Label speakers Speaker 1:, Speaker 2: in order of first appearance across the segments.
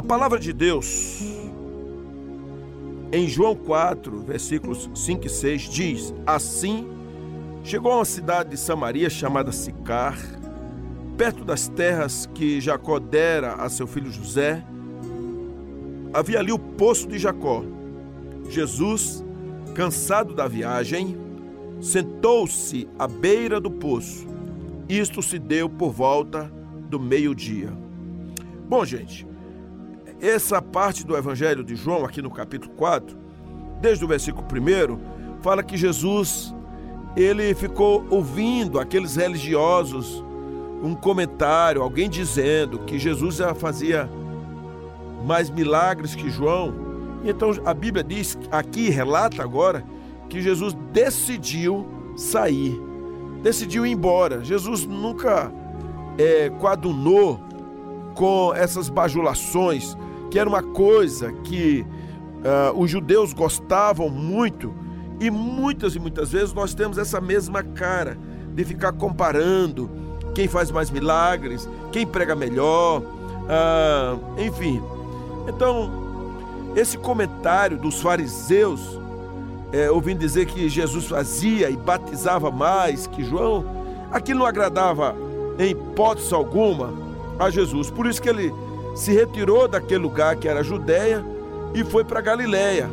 Speaker 1: A palavra de Deus, em João 4, versículos 5 e 6, diz: Assim chegou a uma cidade de Samaria chamada Sicar, perto das terras que Jacó dera a seu filho José. Havia ali o poço de Jacó. Jesus, cansado da viagem, sentou-se à beira do poço. Isto se deu por volta do meio-dia. Bom, gente, essa parte do Evangelho de João, aqui no capítulo 4, desde o versículo 1, fala que Jesus ele ficou ouvindo aqueles religiosos um comentário, alguém dizendo que Jesus já fazia mais milagres que João. Então a Bíblia diz, aqui relata agora, que Jesus decidiu sair, decidiu ir embora. Jesus nunca é, coadunou com essas bajulações, que era uma coisa que uh, os judeus gostavam muito, e muitas e muitas vezes nós temos essa mesma cara de ficar comparando quem faz mais milagres, quem prega melhor, uh, enfim. Então, esse comentário dos fariseus é, ouvindo dizer que Jesus fazia e batizava mais que João, aquilo não agradava em hipótese alguma a Jesus. Por isso que ele se retirou daquele lugar que era Judéia e foi para Galiléia.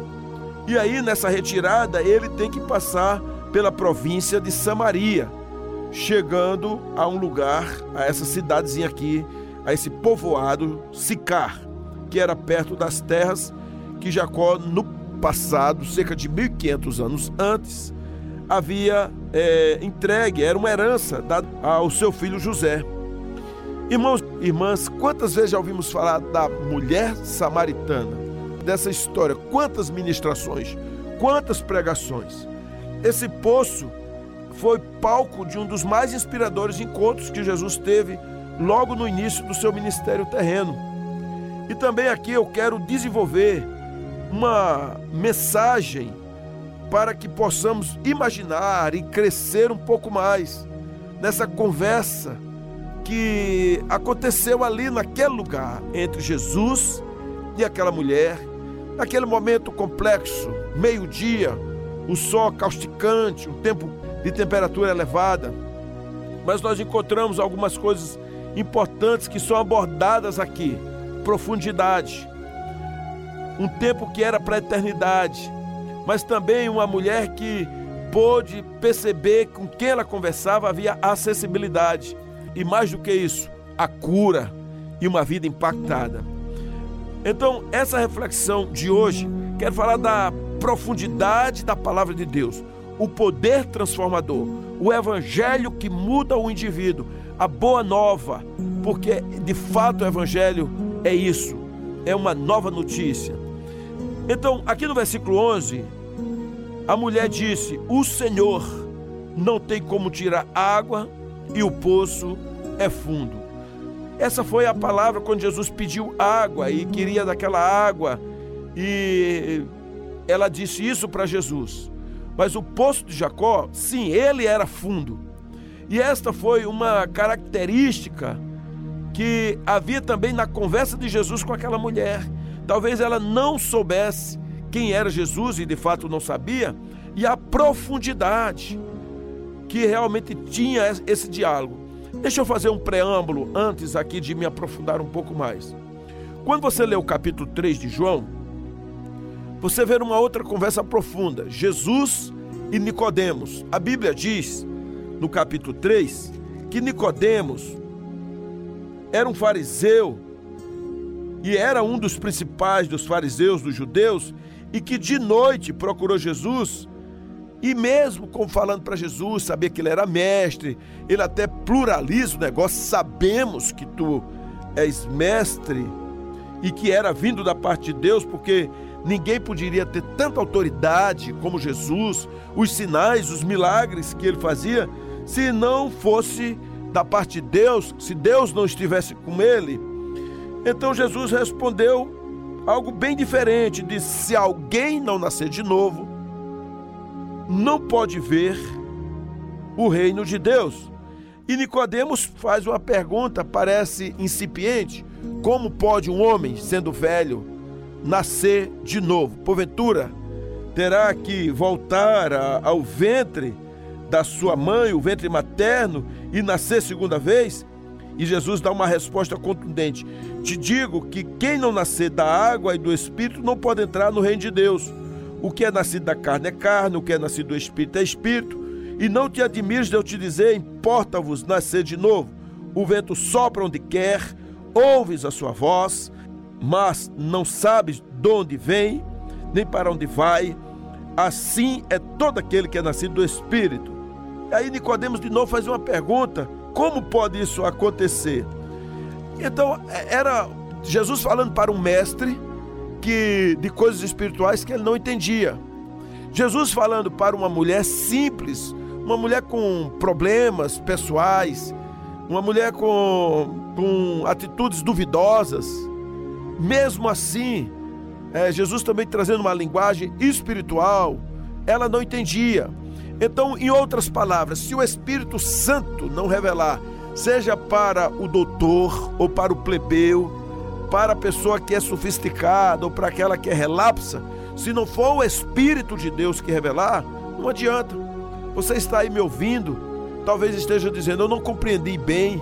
Speaker 1: E aí nessa retirada ele tem que passar pela província de Samaria, chegando a um lugar, a essa cidadezinha aqui, a esse povoado Sicar, que era perto das terras que Jacó no passado, cerca de 1500 anos antes, havia é, entregue, era uma herança dada ao seu filho José. Irmãos, irmãs, quantas vezes já ouvimos falar da mulher samaritana, dessa história? Quantas ministrações, quantas pregações? Esse poço foi palco de um dos mais inspiradores encontros que Jesus teve logo no início do seu ministério terreno. E também aqui eu quero desenvolver uma mensagem para que possamos imaginar e crescer um pouco mais nessa conversa que aconteceu ali naquele lugar entre Jesus e aquela mulher, naquele momento complexo, meio-dia, o sol causticante, um tempo de temperatura elevada. Mas nós encontramos algumas coisas importantes que são abordadas aqui: profundidade, um tempo que era para a eternidade, mas também uma mulher que pôde perceber com quem ela conversava havia acessibilidade e mais do que isso, a cura e uma vida impactada. Então, essa reflexão de hoje quer falar da profundidade da palavra de Deus, o poder transformador, o evangelho que muda o indivíduo, a boa nova, porque de fato o evangelho é isso, é uma nova notícia. Então, aqui no versículo 11, a mulher disse: O Senhor não tem como tirar água e o poço é fundo. Essa foi a palavra quando Jesus pediu água e queria daquela água, e ela disse isso para Jesus. Mas o poço de Jacó, sim, ele era fundo. E esta foi uma característica que havia também na conversa de Jesus com aquela mulher. Talvez ela não soubesse quem era Jesus e de fato não sabia, e a profundidade que realmente tinha esse diálogo. Deixa eu fazer um preâmbulo antes aqui de me aprofundar um pouco mais. Quando você lê o capítulo 3 de João, você vê uma outra conversa profunda, Jesus e Nicodemos. A Bíblia diz no capítulo 3 que Nicodemos era um fariseu e era um dos principais dos fariseus, dos judeus, e que de noite procurou Jesus, e mesmo como falando para Jesus, sabia que ele era mestre, ele até pluraliza o negócio, sabemos que tu és mestre e que era vindo da parte de Deus, porque ninguém poderia ter tanta autoridade como Jesus, os sinais, os milagres que ele fazia, se não fosse da parte de Deus, se Deus não estivesse com ele. Então Jesus respondeu algo bem diferente: disse: se alguém não nascer de novo, não pode ver o reino de Deus. E Nicodemos faz uma pergunta, parece incipiente: como pode um homem, sendo velho, nascer de novo? Porventura, terá que voltar ao ventre da sua mãe, o ventre materno, e nascer segunda vez? E Jesus dá uma resposta contundente: Te digo que quem não nascer da água e do espírito não pode entrar no reino de Deus. O que é nascido da carne é carne, o que é nascido do espírito é espírito. E não te admires de eu te dizer: importa-vos nascer de novo. O vento sopra onde quer, ouves a sua voz, mas não sabes de onde vem, nem para onde vai. Assim é todo aquele que é nascido do Espírito. E aí Nicodemos de novo faz uma pergunta: como pode isso acontecer? Então, é, era Jesus falando para um mestre que de coisas espirituais que ele não entendia. Jesus falando para uma mulher simples, uma mulher com problemas pessoais, uma mulher com, com atitudes duvidosas. Mesmo assim, é, Jesus também trazendo uma linguagem espiritual, ela não entendia. Então, em outras palavras, se o Espírito Santo não revelar, seja para o doutor ou para o plebeu, para a pessoa que é sofisticada ou para aquela que é relapsa, se não for o Espírito de Deus que revelar, não adianta. Você está aí me ouvindo, talvez esteja dizendo, eu não compreendi bem.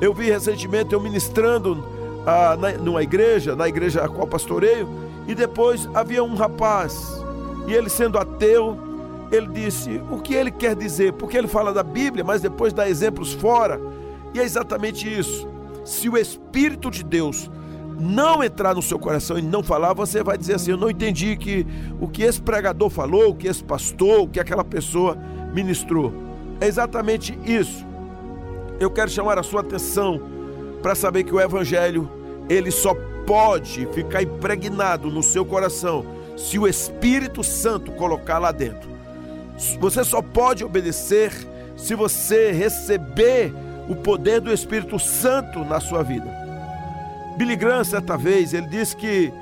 Speaker 1: Eu vi recentemente eu ministrando ah, na, numa igreja, na igreja a qual pastoreio, e depois havia um rapaz, e ele sendo ateu, ele disse o que ele quer dizer, porque ele fala da Bíblia, mas depois dá exemplos fora. E é exatamente isso. Se o Espírito de Deus não entrar no seu coração e não falar, você vai dizer assim: Eu não entendi que o que esse pregador falou, o que esse pastor, o que aquela pessoa ministrou. É exatamente isso. Eu quero chamar a sua atenção para saber que o Evangelho ele só pode ficar impregnado no seu coração se o Espírito Santo colocar lá dentro. Você só pode obedecer se você receber o poder do Espírito Santo na sua vida. Billy Graham, certa vez, ele disse que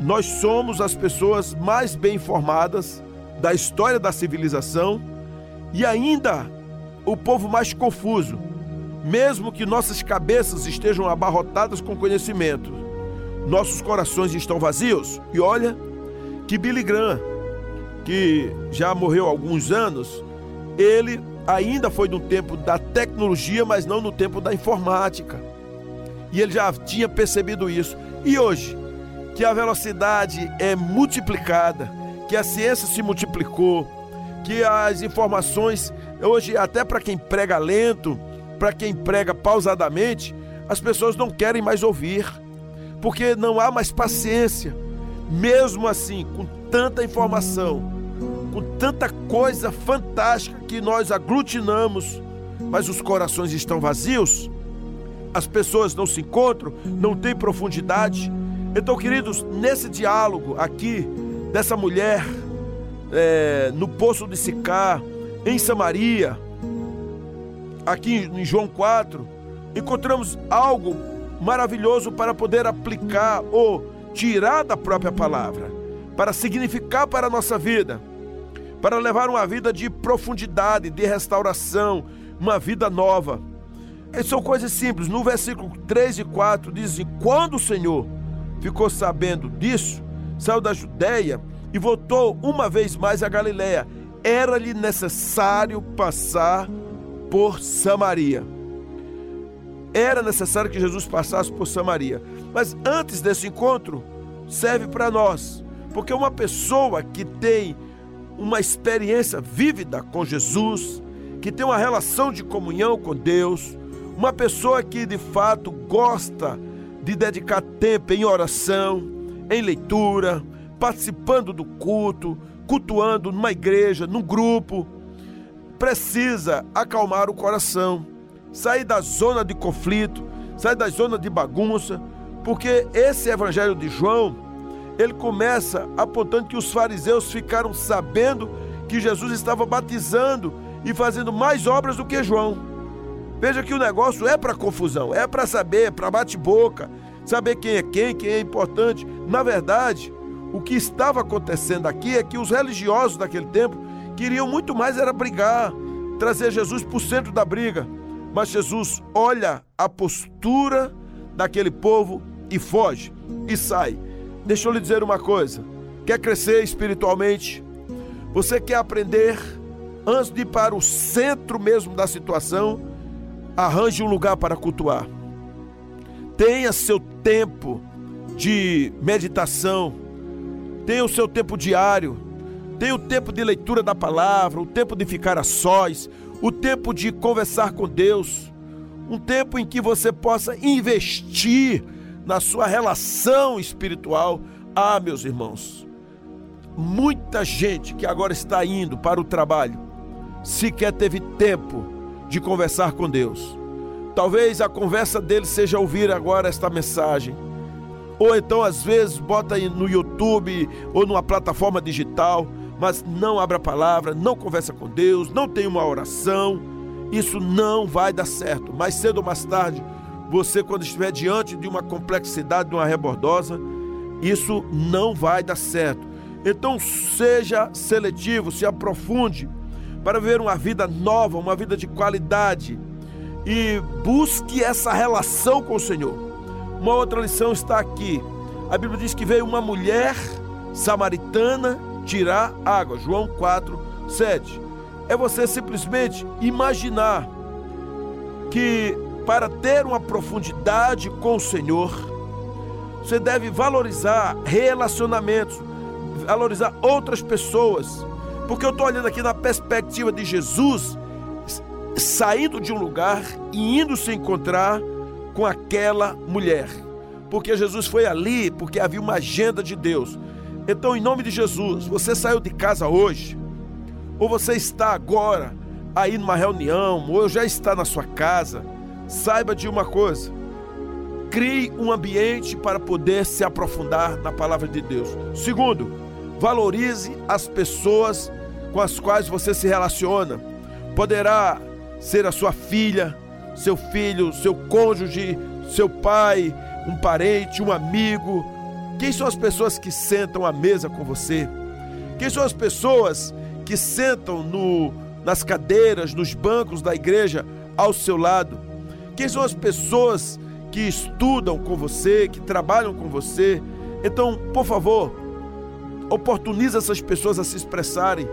Speaker 1: nós somos as pessoas mais bem informadas da história da civilização e ainda o povo mais confuso, mesmo que nossas cabeças estejam abarrotadas com conhecimento. Nossos corações estão vazios. E olha que Billy Graham que já morreu há alguns anos, ele ainda foi no tempo da tecnologia, mas não no tempo da informática. E ele já tinha percebido isso. E hoje, que a velocidade é multiplicada, que a ciência se multiplicou, que as informações, hoje, até para quem prega lento, para quem prega pausadamente, as pessoas não querem mais ouvir, porque não há mais paciência. Mesmo assim, com tanta informação, com tanta coisa fantástica que nós aglutinamos, mas os corações estão vazios, as pessoas não se encontram, não tem profundidade. Então, queridos, nesse diálogo aqui, dessa mulher é, no poço de Sicá, em Samaria, aqui em João 4, encontramos algo maravilhoso para poder aplicar ou tirar da própria palavra, para significar para a nossa vida para levar uma vida de profundidade, de restauração, uma vida nova. São coisas simples. No versículo 3 e 4 dizem: Quando o Senhor ficou sabendo disso, saiu da Judéia e voltou uma vez mais a Galiléia. Era-lhe necessário passar por Samaria. Era necessário que Jesus passasse por Samaria. Mas antes desse encontro, serve para nós. Porque uma pessoa que tem uma experiência vívida com Jesus, que tem uma relação de comunhão com Deus, uma pessoa que de fato gosta de dedicar tempo em oração, em leitura, participando do culto, cultuando numa igreja, num grupo, precisa acalmar o coração, sair da zona de conflito, sair da zona de bagunça, porque esse evangelho de João ele começa apontando que os fariseus ficaram sabendo que Jesus estava batizando e fazendo mais obras do que João. Veja que o negócio é para confusão, é para saber, para bate-boca, saber quem é quem, quem é importante. Na verdade, o que estava acontecendo aqui é que os religiosos daquele tempo queriam muito mais era brigar, trazer Jesus para o centro da briga. Mas Jesus olha a postura daquele povo e foge e sai. Deixa eu lhe dizer uma coisa: quer crescer espiritualmente? Você quer aprender? Antes de ir para o centro mesmo da situação, arranje um lugar para cultuar. Tenha seu tempo de meditação, tenha o seu tempo diário, tenha o tempo de leitura da palavra, o tempo de ficar a sós, o tempo de conversar com Deus, um tempo em que você possa investir na sua relação espiritual. Ah, meus irmãos, muita gente que agora está indo para o trabalho sequer teve tempo de conversar com Deus. Talvez a conversa dele seja ouvir agora esta mensagem. Ou então, às vezes, bota no YouTube ou numa plataforma digital mas não abra a palavra, não conversa com Deus, não tem uma oração, isso não vai dar certo. Mais cedo ou mais tarde, você, quando estiver diante de uma complexidade, de uma rebordosa, isso não vai dar certo. Então, seja seletivo, se aprofunde para ver uma vida nova, uma vida de qualidade e busque essa relação com o Senhor. Uma outra lição está aqui. A Bíblia diz que veio uma mulher samaritana tirar água. João 4, 7. É você simplesmente imaginar que para ter uma profundidade com o Senhor, você deve valorizar relacionamentos, valorizar outras pessoas. Porque eu estou olhando aqui na perspectiva de Jesus saindo de um lugar e indo se encontrar com aquela mulher. Porque Jesus foi ali, porque havia uma agenda de Deus. Então, em nome de Jesus, você saiu de casa hoje, ou você está agora aí numa reunião, ou já está na sua casa, saiba de uma coisa: crie um ambiente para poder se aprofundar na palavra de Deus. Segundo, valorize as pessoas com as quais você se relaciona. Poderá ser a sua filha, seu filho, seu cônjuge, seu pai, um parente, um amigo, quem são as pessoas que sentam à mesa com você? Quem são as pessoas que sentam no, nas cadeiras, nos bancos da igreja ao seu lado? Quem são as pessoas que estudam com você, que trabalham com você? Então, por favor, oportunize essas pessoas a se expressarem.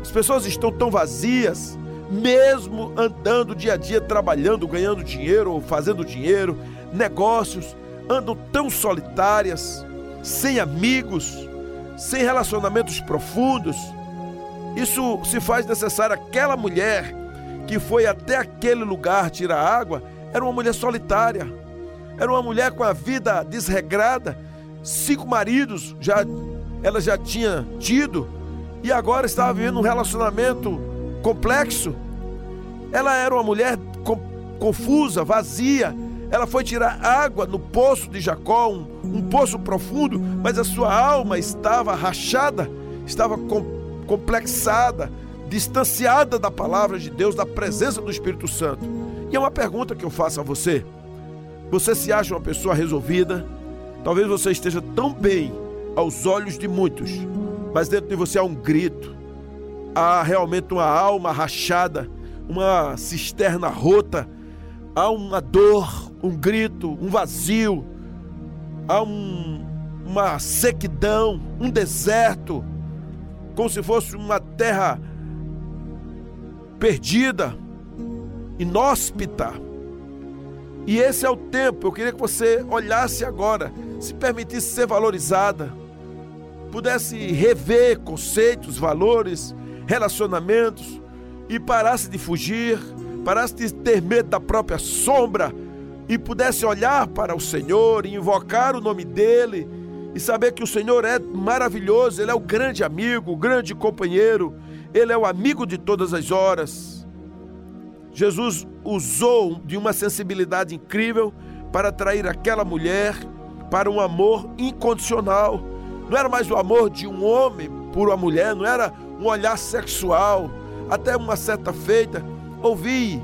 Speaker 1: As pessoas estão tão vazias, mesmo andando dia a dia, trabalhando, ganhando dinheiro ou fazendo dinheiro, negócios, andam tão solitárias sem amigos, sem relacionamentos profundos. Isso se faz necessário aquela mulher que foi até aquele lugar tirar água, era uma mulher solitária. Era uma mulher com a vida desregrada, cinco maridos já ela já tinha tido e agora estava vivendo um relacionamento complexo. Ela era uma mulher confusa, vazia, ela foi tirar água no poço de Jacó, um, um poço profundo, mas a sua alma estava rachada, estava com, complexada, distanciada da palavra de Deus, da presença do Espírito Santo. E é uma pergunta que eu faço a você: você se acha uma pessoa resolvida? Talvez você esteja tão bem aos olhos de muitos, mas dentro de você há um grito, há realmente uma alma rachada, uma cisterna rota, há uma dor, um grito, um vazio, há um, uma sequidão, um deserto, como se fosse uma terra perdida, inóspita. E esse é o tempo. Eu queria que você olhasse agora, se permitisse ser valorizada, pudesse rever conceitos, valores, relacionamentos e parasse de fugir, parasse de ter medo da própria sombra e pudesse olhar para o Senhor e invocar o nome dele e saber que o Senhor é maravilhoso, ele é o grande amigo, o grande companheiro, ele é o amigo de todas as horas. Jesus usou de uma sensibilidade incrível para atrair aquela mulher para um amor incondicional. Não era mais o amor de um homem por uma mulher, não era um olhar sexual. Até uma certa feita, ouvi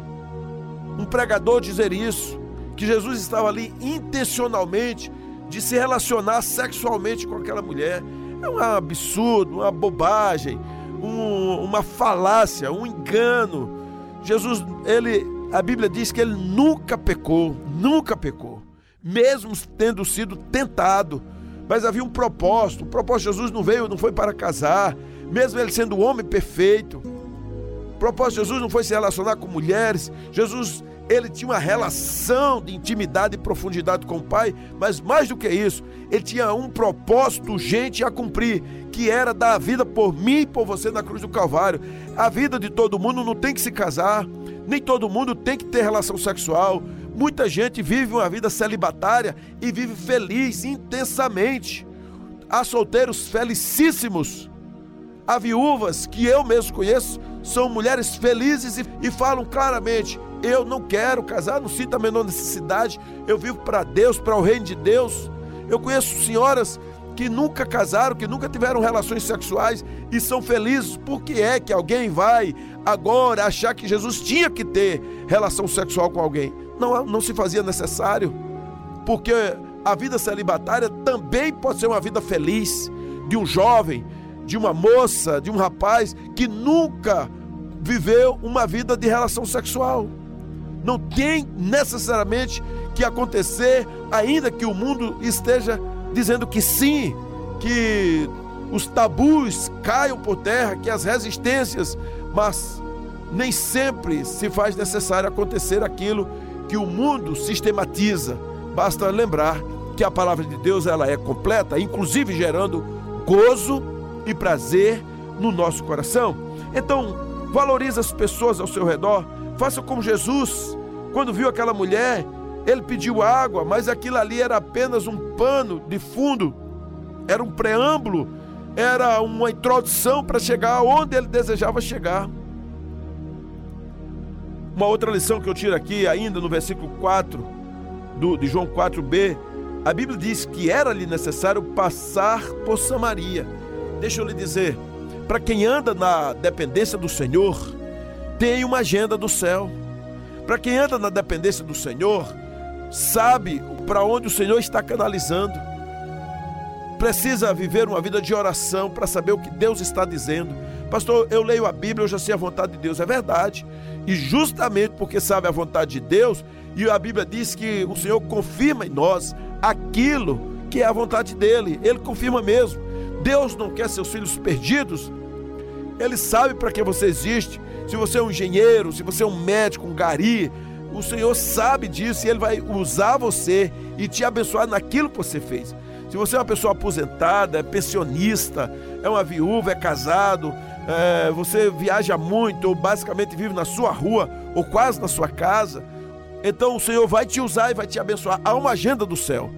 Speaker 1: um pregador dizer isso que Jesus estava ali intencionalmente de se relacionar sexualmente com aquela mulher. É um absurdo, uma bobagem, um, uma falácia, um engano. Jesus, ele, a Bíblia diz que ele nunca pecou, nunca pecou. mesmo tendo sido tentado. Mas havia um propósito. O propósito de Jesus não veio, não foi para casar, mesmo ele sendo o homem perfeito. O propósito de Jesus não foi se relacionar com mulheres. Jesus ele tinha uma relação de intimidade e profundidade com o Pai, mas mais do que isso, ele tinha um propósito urgente a cumprir, que era dar a vida por mim e por você na cruz do Calvário. A vida de todo mundo não tem que se casar, nem todo mundo tem que ter relação sexual. Muita gente vive uma vida celibatária e vive feliz intensamente. Há solteiros felicíssimos. Há viúvas que eu mesmo conheço, são mulheres felizes e, e falam claramente: eu não quero casar, não sinto a menor necessidade. Eu vivo para Deus, para o reino de Deus. Eu conheço senhoras que nunca casaram, que nunca tiveram relações sexuais e são felizes. Por que é que alguém vai agora achar que Jesus tinha que ter relação sexual com alguém? Não, não se fazia necessário. Porque a vida celibatária também pode ser uma vida feliz de um jovem, de uma moça, de um rapaz que nunca viveu uma vida de relação sexual. Não tem necessariamente que acontecer, ainda que o mundo esteja dizendo que sim, que os tabus caiam por terra, que as resistências, mas nem sempre se faz necessário acontecer aquilo que o mundo sistematiza. Basta lembrar que a palavra de Deus ela é completa, inclusive gerando gozo e prazer no nosso coração. Então, valorize as pessoas ao seu redor, Faça como Jesus, quando viu aquela mulher, ele pediu água, mas aquilo ali era apenas um pano de fundo, era um preâmbulo, era uma introdução para chegar onde ele desejava chegar. Uma outra lição que eu tiro aqui, ainda no versículo 4 do, de João 4b, a Bíblia diz que era-lhe necessário passar por Samaria. Deixa eu lhe dizer, para quem anda na dependência do Senhor, tem uma agenda do céu. Para quem anda na dependência do Senhor, sabe para onde o Senhor está canalizando. Precisa viver uma vida de oração para saber o que Deus está dizendo. Pastor, eu leio a Bíblia, eu já sei a vontade de Deus. É verdade. E justamente porque sabe a vontade de Deus, e a Bíblia diz que o Senhor confirma em nós aquilo que é a vontade dele. Ele confirma mesmo. Deus não quer seus filhos perdidos. Ele sabe para que você existe se você é um engenheiro, se você é um médico, um gari, o Senhor sabe disso e Ele vai usar você e te abençoar naquilo que você fez. Se você é uma pessoa aposentada, é pensionista, é uma viúva, é casado, é, você viaja muito ou basicamente vive na sua rua ou quase na sua casa, então o Senhor vai te usar e vai te abençoar. Há uma agenda do céu.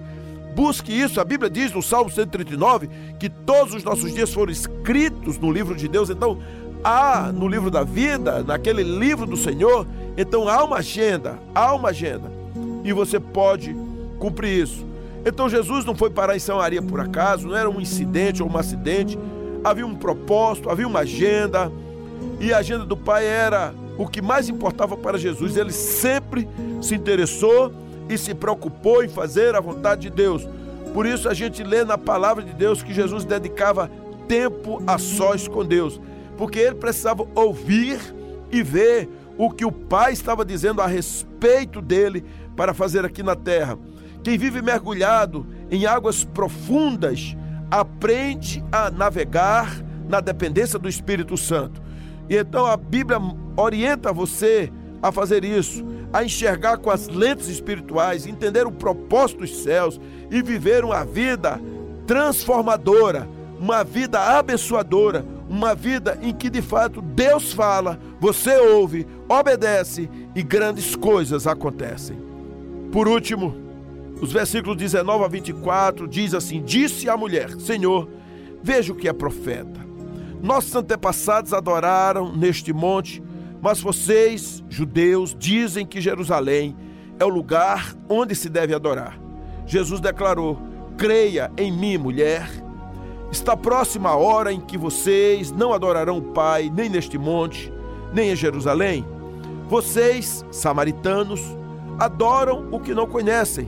Speaker 1: Busque isso. A Bíblia diz no Salmo 139 que todos os nossos dias foram escritos no livro de Deus. Então, há no livro da vida, naquele livro do Senhor, então há uma agenda, há uma agenda. E você pode cumprir isso. Então Jesus não foi parar em Samaria por acaso, não era um incidente ou um acidente. Havia um propósito, havia uma agenda. E a agenda do Pai era o que mais importava para Jesus. Ele sempre se interessou e se preocupou em fazer a vontade de Deus. Por isso a gente lê na palavra de Deus que Jesus dedicava tempo a sós com Deus porque ele precisava ouvir e ver o que o Pai estava dizendo a respeito dele para fazer aqui na terra. Quem vive mergulhado em águas profundas aprende a navegar na dependência do Espírito Santo. E então a Bíblia orienta você a fazer isso, a enxergar com as lentes espirituais, entender o propósito dos céus e viver uma vida transformadora, uma vida abençoadora, uma vida em que de fato Deus fala, você ouve, obedece e grandes coisas acontecem. Por último, os versículos 19 a 24 diz assim: Disse a mulher: Senhor, veja o que é profeta. Nossos antepassados adoraram neste monte, mas vocês, judeus, dizem que Jerusalém é o lugar onde se deve adorar. Jesus declarou: Creia em mim, mulher Está próxima a hora em que vocês não adorarão o Pai, nem neste monte, nem em Jerusalém. Vocês, samaritanos, adoram o que não conhecem.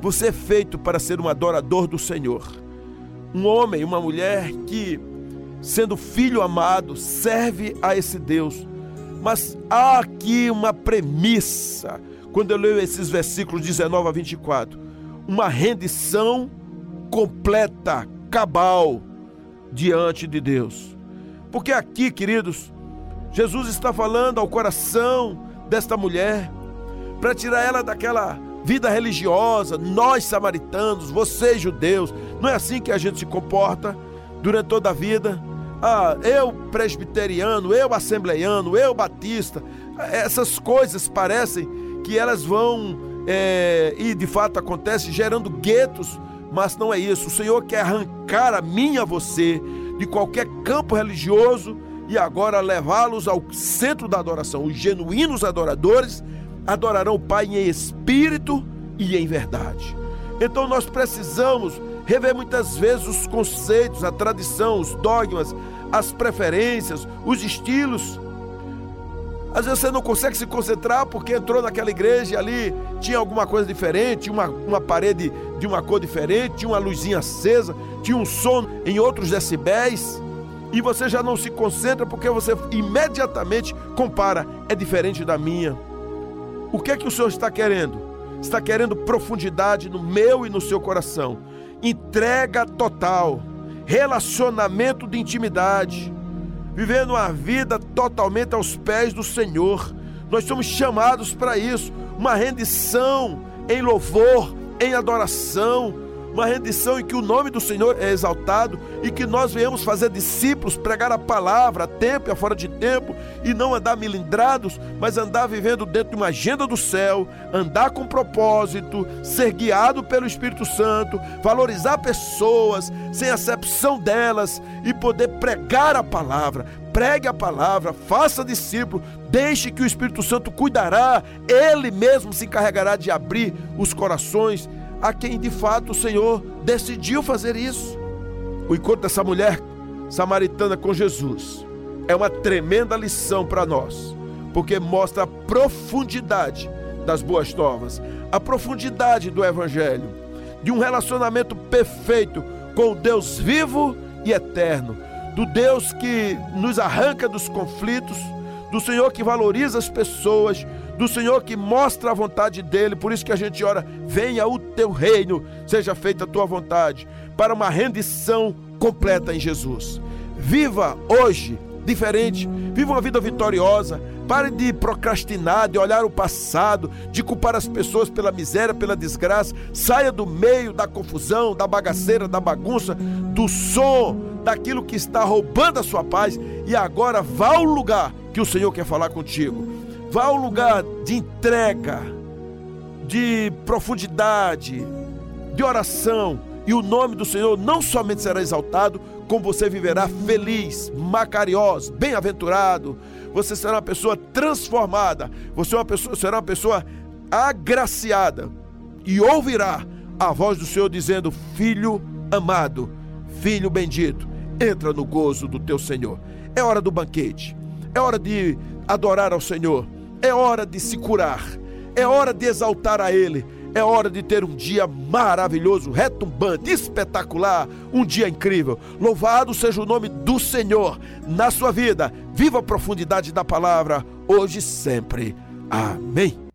Speaker 1: Você é feito para ser um adorador do Senhor. Um homem, uma mulher que, sendo filho amado, serve a esse Deus. Mas há aqui uma premissa, quando eu leio esses versículos 19 a 24: uma rendição completa, cabal, diante de Deus. Porque aqui, queridos, Jesus está falando ao coração desta mulher para tirar ela daquela vida religiosa, nós samaritanos, vocês judeus, não é assim que a gente se comporta durante toda a vida. Ah, eu presbiteriano, eu assembleiano, eu batista, essas coisas parecem que elas vão, é, e de fato acontece, gerando guetos, mas não é isso. O Senhor quer arrancar a mim e a você de qualquer campo religioso e agora levá-los ao centro da adoração. Os genuínos adoradores adorarão o Pai em espírito e em verdade. Então nós precisamos rever muitas vezes os conceitos, a tradição, os dogmas, as preferências, os estilos. Às vezes você não consegue se concentrar porque entrou naquela igreja e ali tinha alguma coisa diferente, uma, uma parede de uma cor diferente, tinha uma luzinha acesa, tinha um som em outros decibéis e você já não se concentra porque você imediatamente compara, é diferente da minha. O que é que o Senhor está querendo? Está querendo profundidade no meu e no seu coração, entrega total, relacionamento de intimidade, vivendo uma vida totalmente aos pés do Senhor. Nós somos chamados para isso, uma rendição em louvor, em adoração uma rendição em que o nome do Senhor é exaltado e que nós venhamos fazer discípulos, pregar a palavra a tempo e a fora de tempo e não andar milindrados, mas andar vivendo dentro de uma agenda do céu, andar com propósito, ser guiado pelo Espírito Santo, valorizar pessoas sem acepção delas e poder pregar a palavra. Pregue a palavra, faça discípulo, deixe que o Espírito Santo cuidará, ele mesmo se encarregará de abrir os corações a quem de fato o Senhor decidiu fazer isso. O encontro dessa mulher samaritana com Jesus é uma tremenda lição para nós, porque mostra a profundidade das boas novas, a profundidade do Evangelho, de um relacionamento perfeito com o Deus vivo e eterno, do Deus que nos arranca dos conflitos, do Senhor que valoriza as pessoas, do Senhor que mostra a vontade dele. Por isso que a gente ora: venha o teu reino, seja feita a tua vontade, para uma rendição completa em Jesus. Viva hoje diferente, viva uma vida vitoriosa. Pare de procrastinar, de olhar o passado, de culpar as pessoas pela miséria, pela desgraça. Saia do meio da confusão, da bagaceira, da bagunça, do som, daquilo que está roubando a sua paz e agora vá ao lugar que o Senhor quer falar contigo. Vá ao lugar de entrega, de profundidade, de oração, e o nome do Senhor não somente será exaltado, como você viverá feliz, macariós, bem-aventurado. Você será uma pessoa transformada, você é uma pessoa, será uma pessoa agraciada e ouvirá a voz do Senhor dizendo: Filho amado, filho bendito, entra no gozo do teu Senhor. É hora do banquete, é hora de adorar ao Senhor é hora de se curar, é hora de exaltar a Ele, é hora de ter um dia maravilhoso, retumbante, espetacular, um dia incrível. Louvado seja o nome do Senhor na sua vida. Viva a profundidade da palavra, hoje e sempre. Amém.